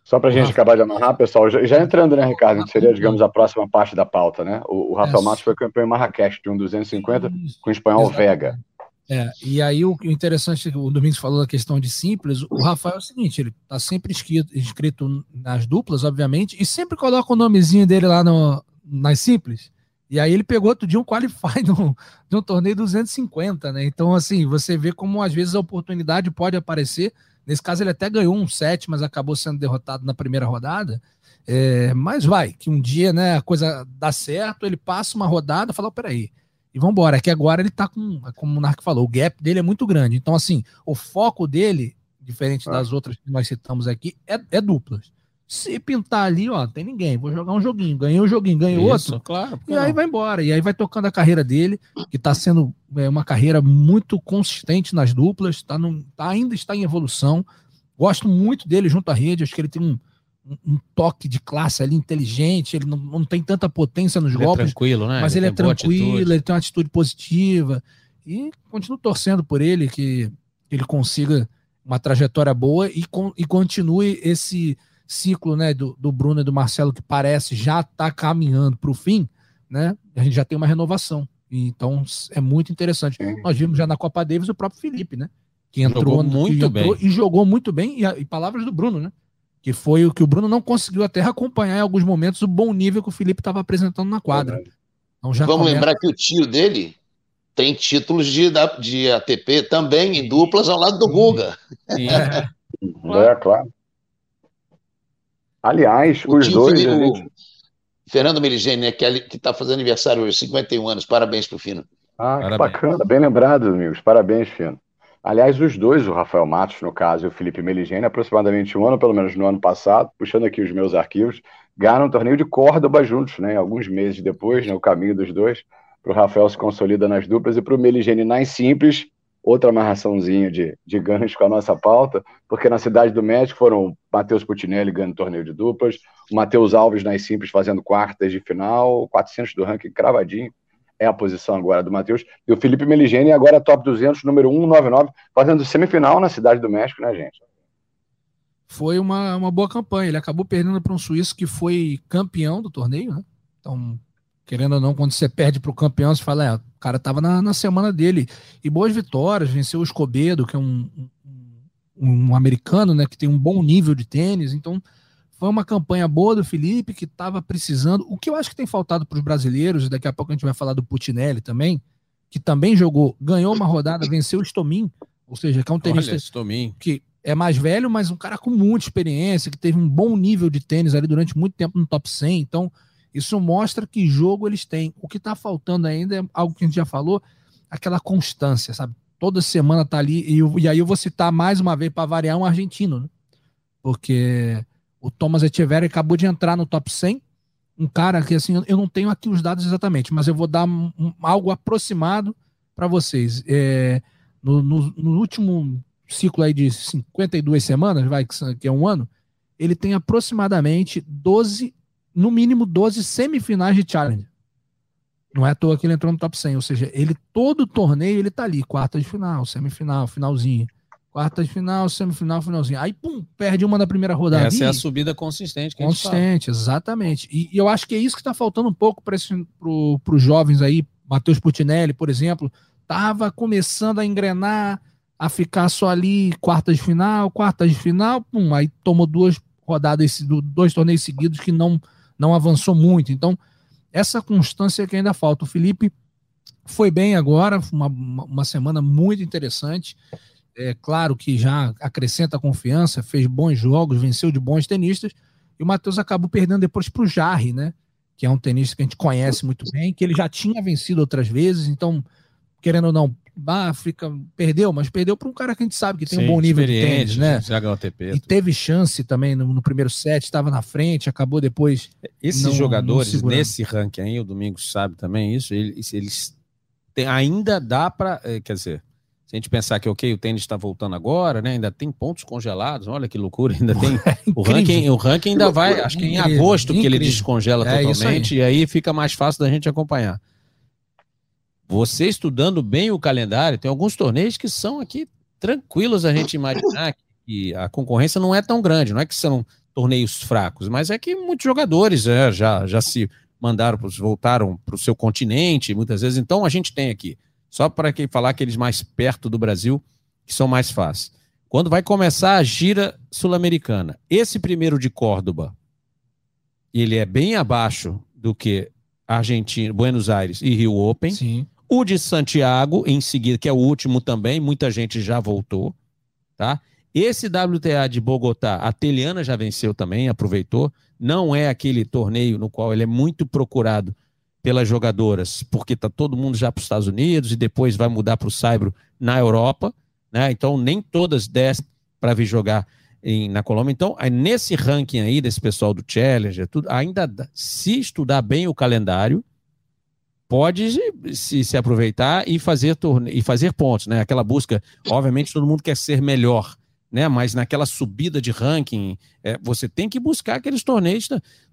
Só para a gente acabar de amarrar, pessoal, já, já, entrando, né, Ricardo, que seria, digamos, a próxima parte da pauta, né? O, o Rafael Matos foi campeão em Marrakech de um 250 com o espanhol Vega. É, e aí o interessante, o Domingos falou da questão de simples, o Rafael é o seguinte, ele tá sempre inscrito, inscrito nas duplas, obviamente, e sempre coloca o nomezinho dele lá no, nas simples. E aí ele pegou outro dia um qualify de um, de um torneio 250, né? Então, assim, você vê como às vezes a oportunidade pode aparecer. Nesse caso, ele até ganhou um set, mas acabou sendo derrotado na primeira rodada. É, mas vai, que um dia né, a coisa dá certo, ele passa uma rodada e fala: oh, peraí, e vamos embora. É que agora ele tá com, como o Narco falou, o gap dele é muito grande. Então, assim, o foco dele, diferente ah. das outras que nós citamos aqui, é, é duplas. Se pintar ali, ó, tem ninguém. Vou jogar um joguinho. Ganhei um joguinho, ganhei outro. Claro. E aí vai embora. E aí vai tocando a carreira dele, que tá sendo é, uma carreira muito consistente nas duplas. Tá no, tá, ainda está em evolução. Gosto muito dele junto à rede. Acho que ele tem um, um toque de classe ali inteligente, ele não, não tem tanta potência nos ele é golpes. É tranquilo, né? Mas ele, ele é tranquilo, ele tem uma atitude positiva. E continuo torcendo por ele que ele consiga uma trajetória boa e, e continue esse ciclo né, do, do Bruno e do Marcelo, que parece já estar tá caminhando para o fim, né? A gente já tem uma renovação. Então é muito interessante. Nós vimos já na Copa Davis o próprio Felipe, né? Que entrou jogou muito que entrou bem. e jogou muito bem. E, e palavras do Bruno, né? que foi o que o Bruno não conseguiu até acompanhar em alguns momentos o bom nível que o Felipe estava apresentando na quadra. Então já Vamos começa... lembrar que o tio dele tem títulos de, de ATP também em duplas ao lado do Guga. É, é claro. Aliás, o os dois. Felipe, Fernando Meligeni, né, que está fazendo aniversário hoje, 51 anos. Parabéns para o Fino. Ah, Parabéns. que bacana, bem lembrado, amigos. Parabéns, Fino. Aliás, os dois, o Rafael Matos, no caso, e o Felipe Meligeni, aproximadamente um ano, pelo menos no ano passado, puxando aqui os meus arquivos, ganharam um torneio de Córdoba juntos, né? Alguns meses depois, né, o caminho dos dois, para o Rafael se consolida nas duplas e para o Meligeni nas simples, outra amarraçãozinha de, de ganhos com a nossa pauta, porque na cidade do México foram Matheus Putinelli ganhando torneio de duplas, Matheus Alves nas simples fazendo quartas de final, 400 do ranking cravadinho, é a posição agora do Matheus. E o Felipe Meligeni agora top 200, número 199, fazendo semifinal na Cidade do México, né, gente? Foi uma, uma boa campanha. Ele acabou perdendo para um suíço que foi campeão do torneio, né? Então, querendo ou não, quando você perde para o campeão, você fala, é, cara estava na, na semana dele. E boas vitórias, venceu o Escobedo, que é um, um, um americano, né, que tem um bom nível de tênis. Então, foi uma campanha boa do Felipe que estava precisando. O que eu acho que tem faltado para os brasileiros, daqui a pouco a gente vai falar do Putinelli também, que também jogou, ganhou uma rodada, venceu o Stomin, ou seja, que é um tenista Olha, que é mais velho, mas um cara com muita experiência, que teve um bom nível de tênis ali durante muito tempo no top 100. Então, isso mostra que jogo eles têm. O que está faltando ainda é algo que a gente já falou, aquela constância, sabe? Toda semana tá ali, e, e aí eu vou citar mais uma vez para variar um argentino, né? Porque o Thomas Echeverri acabou de entrar no top 100. Um cara que, assim, eu não tenho aqui os dados exatamente, mas eu vou dar um, algo aproximado para vocês. É, no, no, no, último ciclo aí de 52 semanas, vai, que é um ano, ele tem aproximadamente 12, no mínimo 12 semifinais de challenge. Não é à toa que ele entrou no top 100, ou seja, ele todo torneio ele tá ali, quarta de final, semifinal, finalzinho. Quarta de final, semifinal, finalzinho. Aí, pum, perde uma na primeira rodada. Essa é a subida consistente. Que consistente, exatamente. E, e, eu acho que é isso que está faltando um pouco para pro, os jovens aí. Matheus Putinelli, por exemplo, estava começando a engrenar, a ficar só ali, quarta de final, quarta de final, pum, aí tomou duas rodadas, dois torneios seguidos que não, não avançou muito. Então, essa constância que ainda falta. O Felipe foi bem agora, uma, uma semana muito interessante é claro que já acrescenta confiança, fez bons jogos, venceu de bons tenistas, e o Matheus acabou perdendo depois para o Jarre, né? Que é um tenista que a gente conhece muito bem, que ele já tinha vencido outras vezes, então, querendo ou não, ah, fica, perdeu, mas perdeu para um cara que a gente sabe que tem Sim, um bom nível de tênis, né? HTP, e teve chance também no, no primeiro set, estava na frente, acabou depois. Esses não, jogadores, não nesse ranking aí, o Domingos sabe também isso, eles, eles tem, ainda dá para, eh, quer dizer, se a gente pensar que, ok, o tênis está voltando agora, né? Ainda tem pontos congelados, olha que loucura, ainda tem. É o, ranking, o ranking ainda vai, acho que é em agosto incrível. que ele descongela é totalmente, aí. e aí fica mais fácil da gente acompanhar. Você estudando bem o calendário, tem alguns torneios que são aqui tranquilos a gente imaginar que a concorrência não é tão grande, não é que são torneios fracos, mas é que muitos jogadores é, já, já se mandaram, voltaram para o seu continente, muitas vezes. Então a gente tem aqui Só para quem falar aqueles mais perto do Brasil, que são mais fáceis. Quando vai começar a gira sul-americana, esse primeiro de Córdoba, ele é bem abaixo do que Argentina, Buenos Aires e Rio Open. Sim. O de Santiago, em seguida, que é o último também, muita gente já voltou, tá? Esse WTA de Bogotá, a Teliana já venceu também, aproveitou. Não é aquele torneio no qual ele é muito procurado pelas jogadoras, porque tá todo mundo já para os Estados Unidos e depois vai mudar para o Saibro na Europa, né? Então nem todas descem para vir jogar em, na Colômbia. Então, aí, nesse ranking aí desse pessoal do Challenger, tudo, ainda se estudar bem o calendário, pode se, se aproveitar e fazer torne e fazer pontos, né? Aquela busca, obviamente, todo mundo quer ser melhor, né? Mas naquela subida de ranking, é, você tem que buscar aqueles torneios,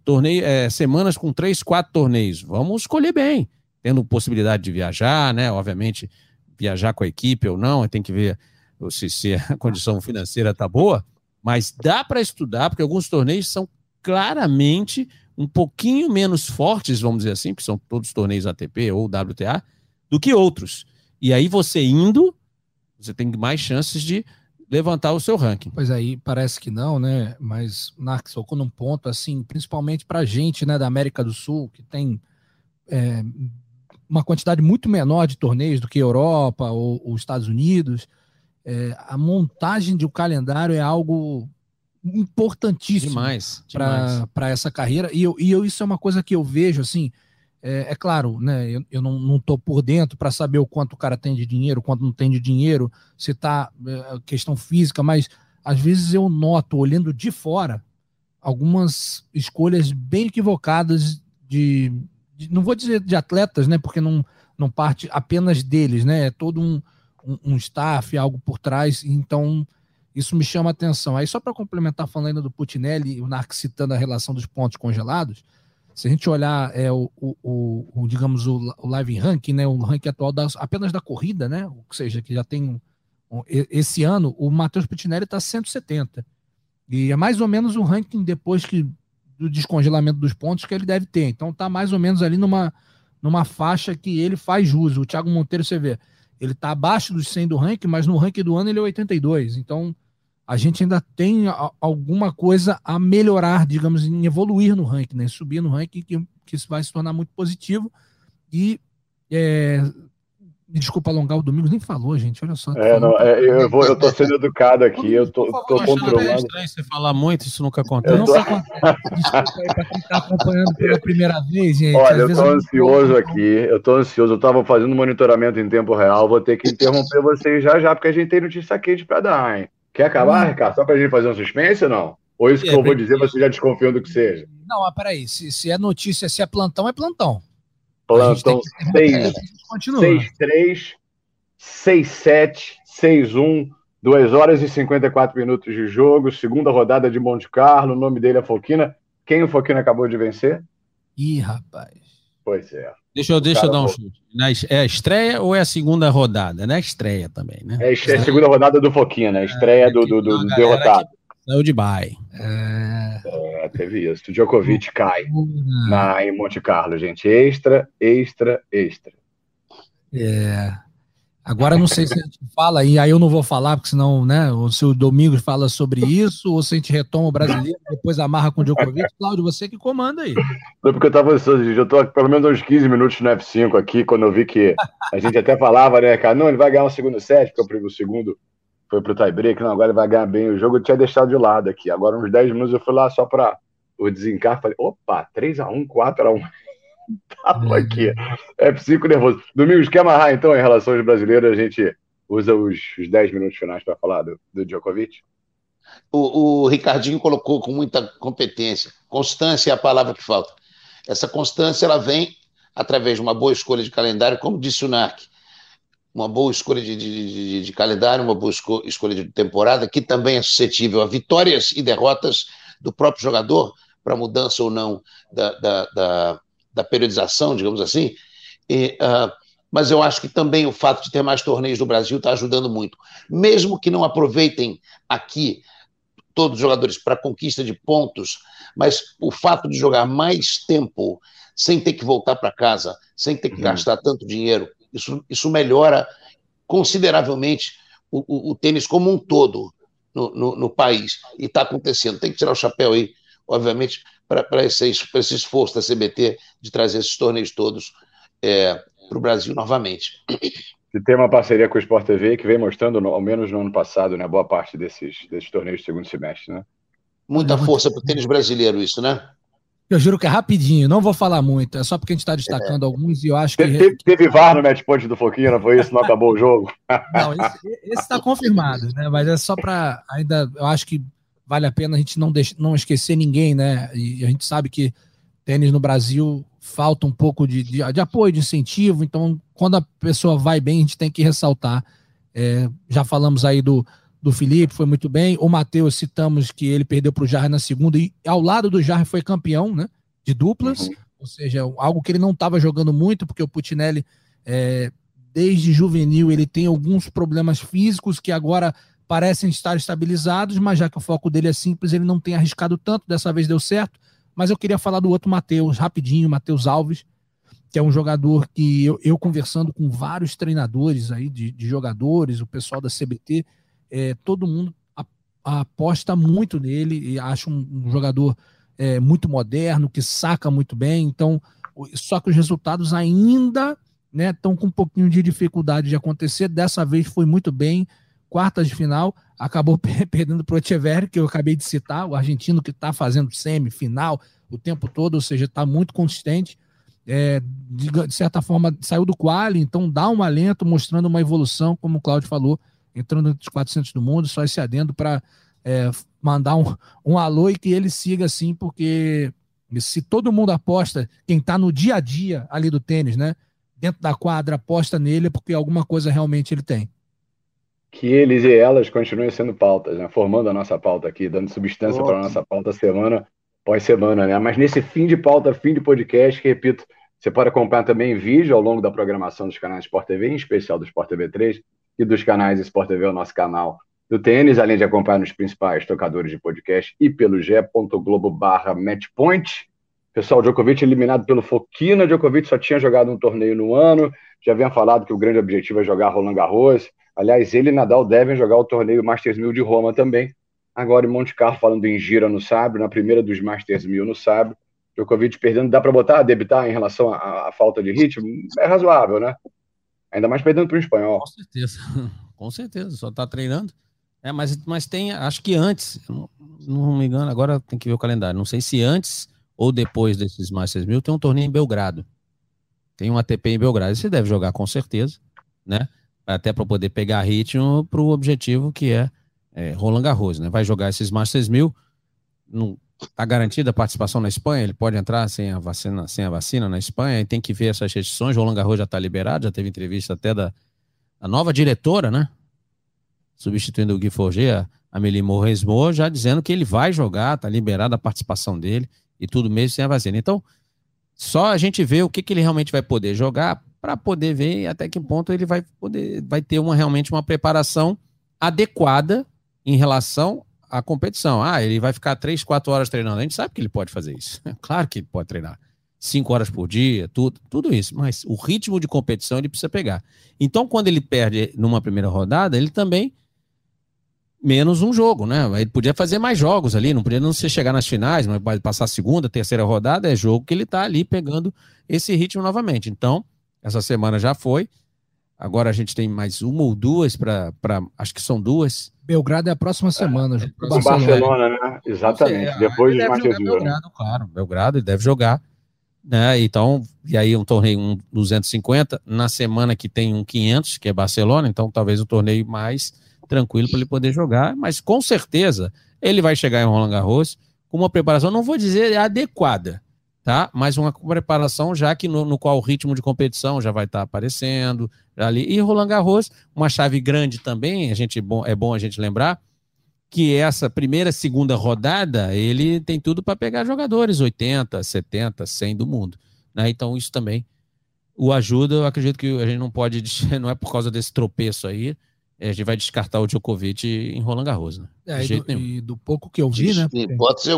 torneio, é, semanas com três, quatro torneios. Vamos escolher bem, tendo possibilidade de viajar, né? Obviamente, viajar com a equipe ou não, tem que ver se, se a condição financeira tá boa, mas dá para estudar, porque alguns torneios são claramente um pouquinho menos fortes, vamos dizer assim, porque são todos torneios ATP ou WTA, do que outros. E aí você indo, você tem mais chances de levantar o seu ranking. Pois aí, parece que não, né? Mas Narc tocou num ponto, assim, principalmente para gente, né, da América do Sul, que tem é, uma quantidade muito menor de torneios do que Europa ou, os Estados Unidos. É, a montagem de um calendário é algo importantíssimo demais, para essa carreira. E, eu, e eu, isso é uma coisa que eu vejo, assim, é, é claro, né? Eu, eu não, não tô por dentro para saber o quanto o cara tem de dinheiro, quanto não tem de dinheiro, se tá é, questão física, mas às vezes eu noto, olhando de fora, algumas escolhas bem equivocadas de, de, não vou dizer de atletas, né? Porque não, não parte apenas deles, né? É todo um, um, um staff, algo por trás, então isso me chama atenção. Aí, só para complementar, falando do Putinelli, o Narc citando a relação dos pontos congelados, se a gente olhar é, o, o, o digamos, o, o, live ranking, né, o ranking atual apenas da corrida, né, ou seja, que já tem um, esse ano, o Matheus Putinelli está 170. E é mais ou menos o ranking depois que do descongelamento dos pontos que ele deve ter. Então tá mais ou menos ali numa, numa faixa que ele faz jus. O Thiago Monteiro, você vê, ele está abaixo dos 100 do ranking, mas no ranking do ano ele é 82. Então a gente ainda tem alguma coisa a melhorar, digamos, em evoluir no ranking, né? Subir no ranking, que, que isso vai se tornar muito positivo. E é, me desculpa alongar o domingo, nem falou, gente. Olha só. É, não, é, eu, vou, eu tô sendo educado aqui, eu tô, tô controlando. É estranho você falar muito, isso nunca acontece. Tô... Nunca acontece. Desculpa aí pra quem tá acompanhando pela primeira vez, gente. Olha, Às eu tô ansioso eu... aqui, eu tô ansioso, eu tava fazendo monitoramento em tempo real, vou ter que interromper vocês já já, porque a gente tem notícia quente pra dar, hein? Quer acabar, hum. Ricardo? Só para a gente fazer um suspense ou não? Ou isso é, que eu vou dizer, você já desconfiando do que seja? Não, mas peraí. Se, se é notícia, se é plantão, é plantão. Plantão 6-3, 6-7, 6-1, 2 horas e 54 minutos de jogo, segunda rodada de Monte Carlo, o nome dele é Foquina. Quem o Foquina acabou de vencer? Ih, rapaz. Pois é. Deixa eu, deixa eu dar um chute. É a estreia ou é a segunda rodada? Não é a estreia também, né? É, é a segunda rodada do Foquinha, né? Estreia é, do, do, do, do derrotado. Saiu de bye. É... é... teve isso. O Djokovic cai na, em Monte Carlo, gente. Extra, extra, extra. É. Agora não sei se a gente fala, e aí eu não vou falar, porque senão, né, ou se o Domingos fala sobre isso, ou se a gente retoma o brasileiro, depois amarra com o Djokovic. Cláudio, você que comanda aí. Foi porque eu tava, eu tô pelo menos uns 15 minutos no F5 aqui, quando eu vi que a gente até falava, né, cara, não, ele vai ganhar um segundo set, porque o segundo foi pro tie-break, não, agora ele vai ganhar bem o jogo, eu tinha deixado de lado aqui. Agora, uns 10 minutos eu fui lá só para o desencar, falei, opa, 3x1, 4x1. Tava aqui. F5 nervoso. Domingos, quer amarrar então em relações brasileiras? A gente usa os, os 10 minutos finais para falar do, do Djokovic? O, o, Ricardinho colocou com muita competência. Constância é a palavra que falta. Essa constância ela vem através de uma boa escolha de calendário, como disse o Narc. Uma boa escolha de, de, de, de calendário, uma boa escolha de temporada, que também é suscetível a vitórias e derrotas do próprio jogador, para mudança ou não da, da, da da periodização, digamos assim. E, uh, mas eu acho que também o fato de ter mais torneios no Brasil está ajudando muito. Mesmo que não aproveitem aqui todos os jogadores para conquista de pontos, mas o fato de jogar mais tempo sem ter que voltar para casa, sem ter que uhum. gastar tanto dinheiro Isso, isso melhora consideravelmente o, o, o tênis como um todo no, no, no país. E está acontecendo. Tem que tirar o chapéu aí, obviamente, para esse, esse esforço da CBT de trazer esses torneios todos é, para o Brasil novamente. E tem uma parceria com o Sport TV que vem mostrando, ao menos no ano passado, né, boa parte desses, desses torneios de segundo semestre, né? Muita força para o tênis brasileiro, isso, né? Eu juro que é rapidinho, não vou falar muito, é só porque a gente está destacando é. alguns e eu acho que. Teve, teve VAR no match point do Foquinha, não foi isso? Não acabou o jogo? Não, esse está confirmado, né? Mas é só para. Ainda, eu acho que vale a pena a gente não, deixe, não esquecer ninguém, né? E a gente sabe que tênis no Brasil falta um pouco de, de, de, apoio, de incentivo. Então, quando a pessoa vai bem, a gente tem que ressaltar. É, já falamos aí do, do Felipe, foi muito bem. O Matheus, citamos que ele perdeu para o Jarre na segunda e ao lado do Jarre foi campeão, né? De duplas, uhum. ou seja, algo que ele não estava jogando muito, porque o Putinelli, é, desde juvenil, ele tem alguns problemas físicos que agora parecem estar estabilizados, mas já que o foco dele é simples, ele não tem arriscado tanto, dessa vez deu certo. Mas eu queria falar do outro Matheus, rapidinho, Matheus Alves, que é um jogador que eu, eu conversando com vários treinadores aí de, de jogadores, o pessoal da CBT, é, todo mundo aposta muito nele e acha um, um jogador é, muito moderno, que saca muito bem. Então, só que os resultados ainda estão né, com um pouquinho de dificuldade de acontecer. Dessa vez foi muito bem, quartas de final, acabou perdendo para o Echeverri, que eu acabei de citar, o argentino que está fazendo semifinal o tempo todo, ou seja, está muito consistente. É, de, de, certa forma, saiu do quali, então dá um alento, mostrando uma evolução, como o Claudio falou, entrando entre os 400 do mundo, só esse adendo para é, mandar um, um alô e que ele siga assim, porque se todo mundo aposta, quem está no dia a dia ali do tênis, né, dentro da quadra, aposta nele, é porque alguma coisa realmente ele tem que eles e elas continuem sendo pautas, né? formando a nossa pauta aqui, dando substância para a nossa pauta semana após semana. Né? Mas nesse fim de pauta, fim de podcast, que, repito, você pode acompanhar também vídeo ao longo da programação dos canais Sport TV, em especial do Sport TV 3 e dos canais Sport TV, o nosso canal do tênis, além de acompanhar nos principais tocadores de podcast e pelo g.globo barra matchpoint. Pessoal, Djokovic eliminado pelo Foquina. Djokovic só tinha jogado um torneio no ano. Já havia falado que o grande objetivo é jogar Roland Garros. Aliás, ele e Nadal devem jogar o torneio Masters 1000 de Roma também. Agora em Monte Carlo, falando em gira no Sabre, na primeira dos Masters 1000 no Sabre. Djokovic perdendo, dá para botar, debitar em relação à, à, falta de ritmo? É razoável, né? Ainda mais perdendo para o espanhol. Com certeza, com certeza, só está treinando. É, mas, mas tem, acho que antes, não, não me engano, agora tem que ver o calendário. Não sei se antes ou depois desses Masters 1000 tem um torneio em Belgrado. Tem um ATP em Belgrado. Você deve jogar com certeza, né? Até para poder pegar ritmo para o objetivo que é, é, Roland Garros, né? Vai jogar esses Masters 1000, não está garantida a participação na Espanha, ele pode entrar sem a vacina, sem a vacina na Espanha, e tem que ver essas restrições. Roland Garros já está liberado, já teve entrevista até da a nova diretora, né? Substituindo o Gui Forget, a Amélie Moresmo, já dizendo que ele vai jogar, está liberada a participação dele e tudo mesmo sem a vacina. Então, só a gente vê o que, que ele realmente vai poder jogar para poder ver até que ponto ele vai poder vai ter uma realmente uma preparação adequada em relação à competição. Ah, ele vai ficar três, quatro horas treinando. A gente sabe que ele pode fazer isso. claro que ele pode treinar. Cinco horas por dia, tudo, tudo isso. Mas o ritmo de competição ele precisa pegar. Então, quando ele perde numa primeira rodada, ele também menos um jogo, né? Ele podia fazer mais jogos ali, não podia não ser chegar nas finais, mas passar a segunda, terceira rodada, é jogo que ele tá ali pegando esse ritmo novamente. Então, essa semana já foi. Agora a gente tem mais uma ou duas para. Acho que são duas. Belgrado é a próxima semana. É, é Barcelona, Barcelona, né? Exatamente. Sei, Depois de Matias Belgrado, claro. Belgrado, ele deve jogar. Né? Então, e aí um torneio um 250. Na semana que tem um 500, que é Barcelona. Então, talvez um torneio mais tranquilo para ele poder jogar. Mas com certeza ele vai chegar em Roland Garros com uma preparação, não vou dizer adequada, tá? Mas uma preparação já que no, no qual o ritmo de competição já vai estar tá aparecendo ali. E Roland Garros, uma chave grande também, a gente bom, é bom a gente lembrar que essa primeira, segunda rodada, ele tem tudo para pegar jogadores 80, 70, 100 do mundo, né? Então isso também o ajuda. Eu acredito que a gente não pode, não é por causa desse tropeço aí, a gente vai descartar o Djokovic em Roland Garros, né? É, e, do, e, do, pouco que eu vi, né? Pode ser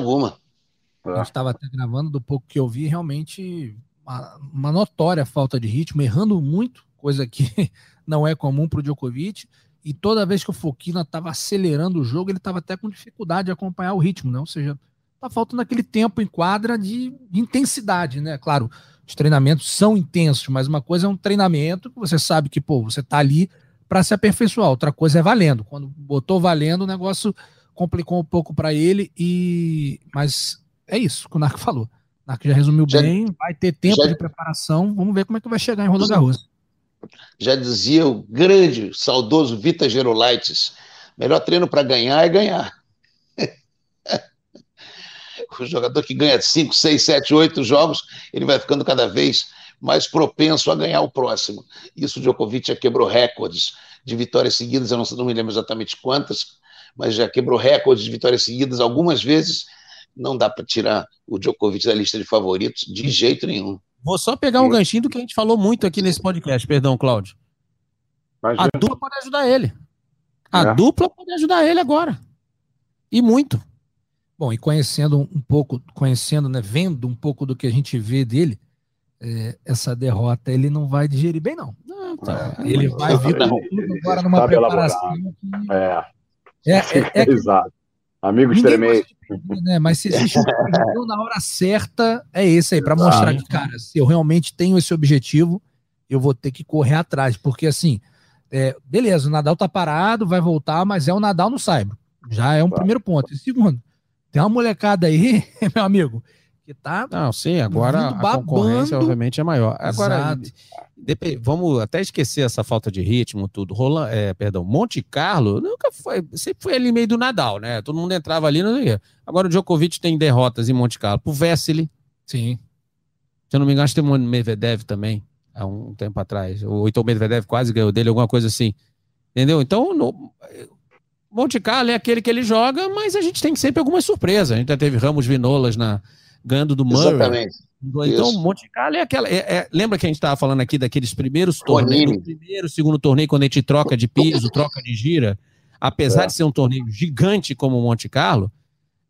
A gente estava até gravando, do pouco que eu vi, realmente uma, uma, notória falta de ritmo, errando muito coisa que não é comum para o Djokovic. E toda vez que o Fokina estava acelerando o jogo, ele estava até com dificuldade de acompanhar o ritmo, né? Ou seja, tá faltando aquele tempo em quadra de, de intensidade, né? Claro, os treinamentos são intensos, mas uma coisa é um treinamento que você sabe que, pô, você tá ali para se aperfeiçoar, outra coisa é valendo. Quando botou valendo, o negócio complicou um pouco para ele e mas é isso que o Narco falou. O Narco já resumiu já, bem, vai ter tempo já, de preparação, vamos ver como é que vai chegar em Roland Garros. Já dizia o grande, saudoso Vita Gerolaitis, melhor treino para ganhar é ganhar. o jogador que ganha 5, 6, 7, 8 jogos, ele vai ficando cada vez mais propenso a ganhar o próximo. Isso o Djokovic já quebrou recordes de vitórias seguidas, eu não, não me lembro exatamente quantas, mas já quebrou recordes de vitórias seguidas algumas vezes. Não dá para tirar o Djokovic da lista de favoritos de jeito nenhum. Vou só pegar um ganchinho do que a gente falou muito aqui nesse podcast, perdão, Cláudio. A dupla pode ajudar ele. A é. dupla pode ajudar ele agora. E muito. Bom, e conhecendo um pouco, conhecendo, né, vendo um pouco do que a gente vê dele, é, essa derrota ele não vai digerir bem, não. não tá. é, ele vai vir agora numa preparação. Que... É. É, é, é Exato. Amigos tremei. Né? Mas se existe um objetivo na hora certa, é esse aí, para mostrar que, cara, se eu realmente tenho esse objetivo, eu vou ter que correr atrás. Porque, assim, é, beleza, o Nadal tá parado, vai voltar, mas é o Nadal no Saibro. Já é um primeiro ponto. E segundo, tem uma molecada aí, meu amigo, que tá. Não, sim, agora a concorrência, obviamente, é maior. Agora, Exato. vamos até esquecer essa falta de ritmo, tudo. Roland, é, perdão, Monte Carlo nunca foi, sempre foi ali meio do Nadal, né? Todo mundo entrava ali, não sei Agora o Djokovic tem derrotas em Monte Carlo. Pro Vesely. Sim. Se eu não me engano, acho que tem o Medvedev também, há um tempo atrás. Ou então o Medvedev quase ganhou dele, alguma coisa assim. Entendeu? Então, no, Monte Carlo é aquele que ele joga, mas a gente tem sempre algumas surpresas. A gente já teve Ramos Vinolas na, ganhando do Murray. Exatamente. Então, Isso. Monte Carlo é aquela. É, é, lembra que a gente estava falando aqui daqueles primeiros torneios, do primeiro, segundo torneio, quando a gente troca de piso, troca de gira? Apesar é. de ser um torneio gigante como o Monte Carlo,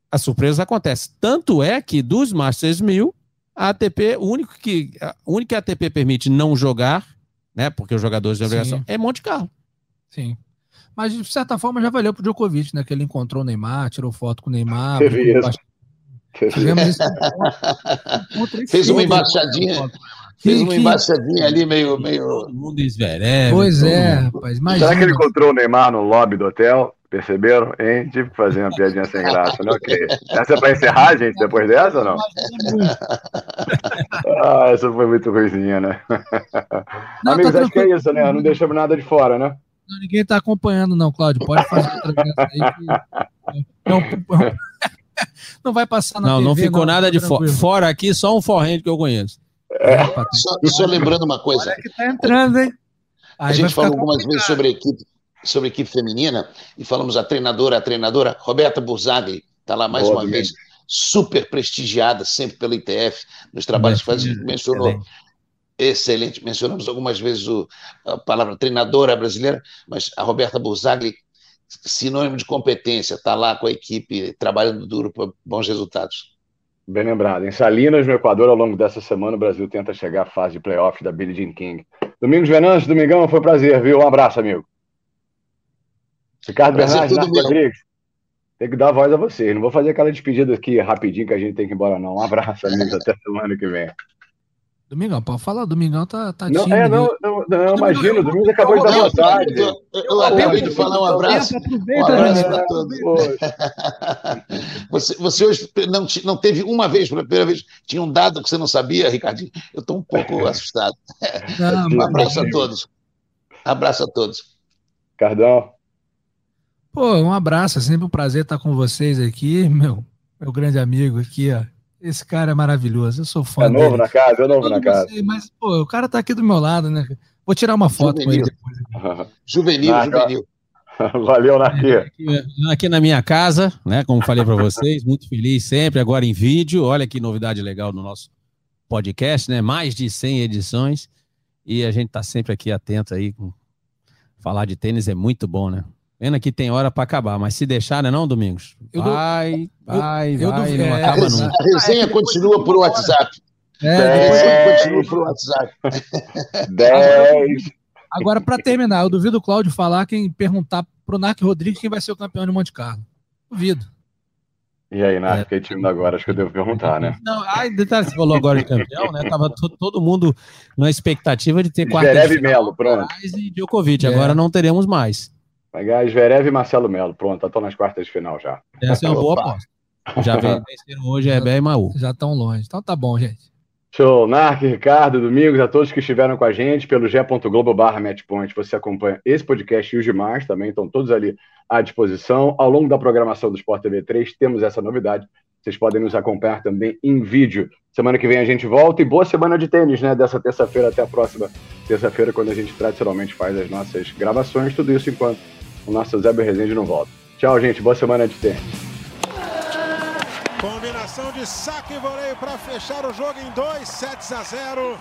a surpresa acontece. Tanto é que dos Masters 1000, a ATP, o único que a única que a ATP permite não jogar, né? Porque os jogadores de obrigação, é Monte Carlo. Sim. Mas, de certa forma, já valeu pro Djokovic, né? Que ele encontrou o Neymar, tirou foto com o Neymar. Fez uma embaixadinha. Fez uma embaixadinha ali meio. meio... mundo esvereve. Pois é, rapaz. Imagina. Será que ele encontrou o Neymar no lobby do hotel? Perceberam? Hein? Tive que fazer uma piadinha sem graça, né? Ok. Essa é pra encerrar, gente, depois dessa ou não? ah, essa foi muito ruimzinha, né? Não, Amigos, tá acho que é isso, né? Não deixamos nada de fora, né? Não, ninguém tá acompanhando, não, Cláudio. Pode fazer outra vez aí. Que... É um, não vai passar na Não, TV, não ficou não, nada de fora. Fora aqui, só um forrente que eu conheço. É. Só, só, lembrando uma coisa. Olha que tá entrando, hein? Aí a gente falou algumas vezes sobre a equipe, sobre a equipe feminina e falamos a treinadora, a treinadora Roberta Burzagli, está lá mais Boa, uma vez, super prestigiada sempre pela ITF, nos trabalhos que faz, mencionou. Excelente. excelente. Mencionamos algumas vezes o, a palavra treinadora brasileira, mas a Roberta Burzagli sinônimo de competência, está lá com a equipe trabalhando duro para bons resultados. Bem lembrado. Em Salinas, no Equador, ao longo dessa semana, o Brasil tenta chegar à fase de playoff da Billie Jean King. Domingos Venâncio, Domingão, foi um prazer, viu? Um abraço, amigo. Ricardo prazer Bernardes, Marcos Rodrigues. Tem que dar voz a vocês. Não vou fazer aquela despedida aqui rapidinho que a gente tem que ir embora, não. Um abraço, amigos. Até semana que vem. Domingão, pode falar, Domingão tá, tá não, É, não, não, não imagino, o Domingos acabou de dar vontade. Eu, eu acabei de falar um abraço. Um abraço para todos. Você, você hoje não, não teve uma vez, pela primeira vez, tinha um dado que você não sabia, Ricardinho? Eu estou um pouco assustado. Não, um abraço a todos. Abraço a todos. Cardão. Pô, um abraço, é sempre um prazer estar com vocês aqui, meu, meu grande amigo aqui, ó. Esse cara é maravilhoso, eu sou fã. É novo dele. na casa, é novo na casa. Sei, mas, pô, o cara tá aqui do meu lado, né? Vou tirar uma foto juvenil. com ele depois. juvenil, Naca. juvenil. Valeu, Naqui. Aqui, aqui na minha casa, né? Como falei para vocês, muito feliz sempre, agora em vídeo. Olha que novidade legal no nosso podcast, né? Mais de 100 edições. E a gente tá sempre aqui atento aí. Falar de tênis é muito bom, né? Pena que tem hora para acabar, mas se deixar, né, não, Domingos? Vai, vai, eu, vai, eu não é, acaba nunca. A resenha continua por WhatsApp. É, a resenha continua por WhatsApp. 10, Agora, para terminar, eu duvido o Cláudio falar quem perguntar pro Narc Rodrigues quem vai ser o campeão de Monte Carlo. Duvido. E aí, Narc, que time agora? Acho que eu devo perguntar, né? Não, ai, detalhe, você falou agora de campeão, né? Tava todo, todo mundo na expectativa de ter quarta Zverev e Melo, pronto. e Djokovic. É. Agora não teremos mais. Vai ganhar Zverev e Marcelo Melo. Pronto, estão nas quartas de final já. Essa é uma boa aposta. Já venceram hoje é Ebé e Maú. Já estão longe. Então tá bom, gente. Show. Narc, Ricardo, Domingos, a todos que estiveram com a gente pelo g.globo barra matchpoint. Você acompanha esse podcast e os demais também, estão todos ali à disposição. Ao longo da programação do Sport TV 3, temos essa novidade. Vocês podem nos acompanhar também em vídeo. Semana que vem a gente volta e boa semana de tênis, né? Dessa terça-feira até a próxima terça-feira, quando a gente tradicionalmente faz as nossas gravações. Tudo isso enquanto o nosso Zé Rezende não volta. Tchau, gente. Boa semana de tênis. Combinação de saque e voleio para fechar o jogo em 2 sets a 0.